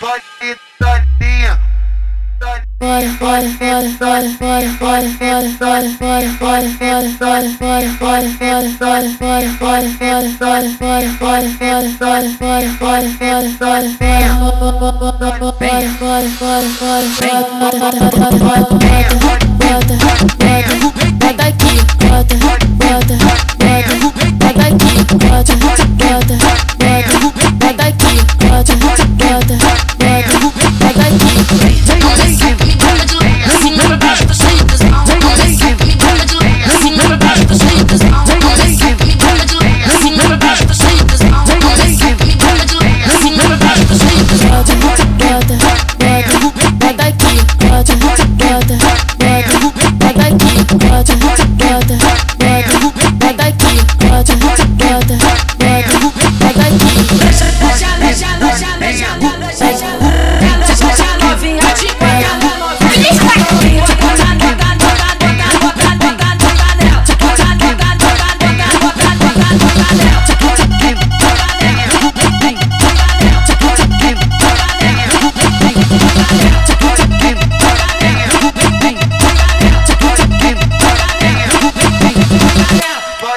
Bang. bota, bota, bota aqui, bota, bota, bota, bota aqui. Deixa, deixa, deixa, deixa, deixa.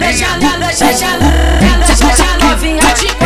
ela, deixa ela, deixa ela, ela, deixa ela novinha.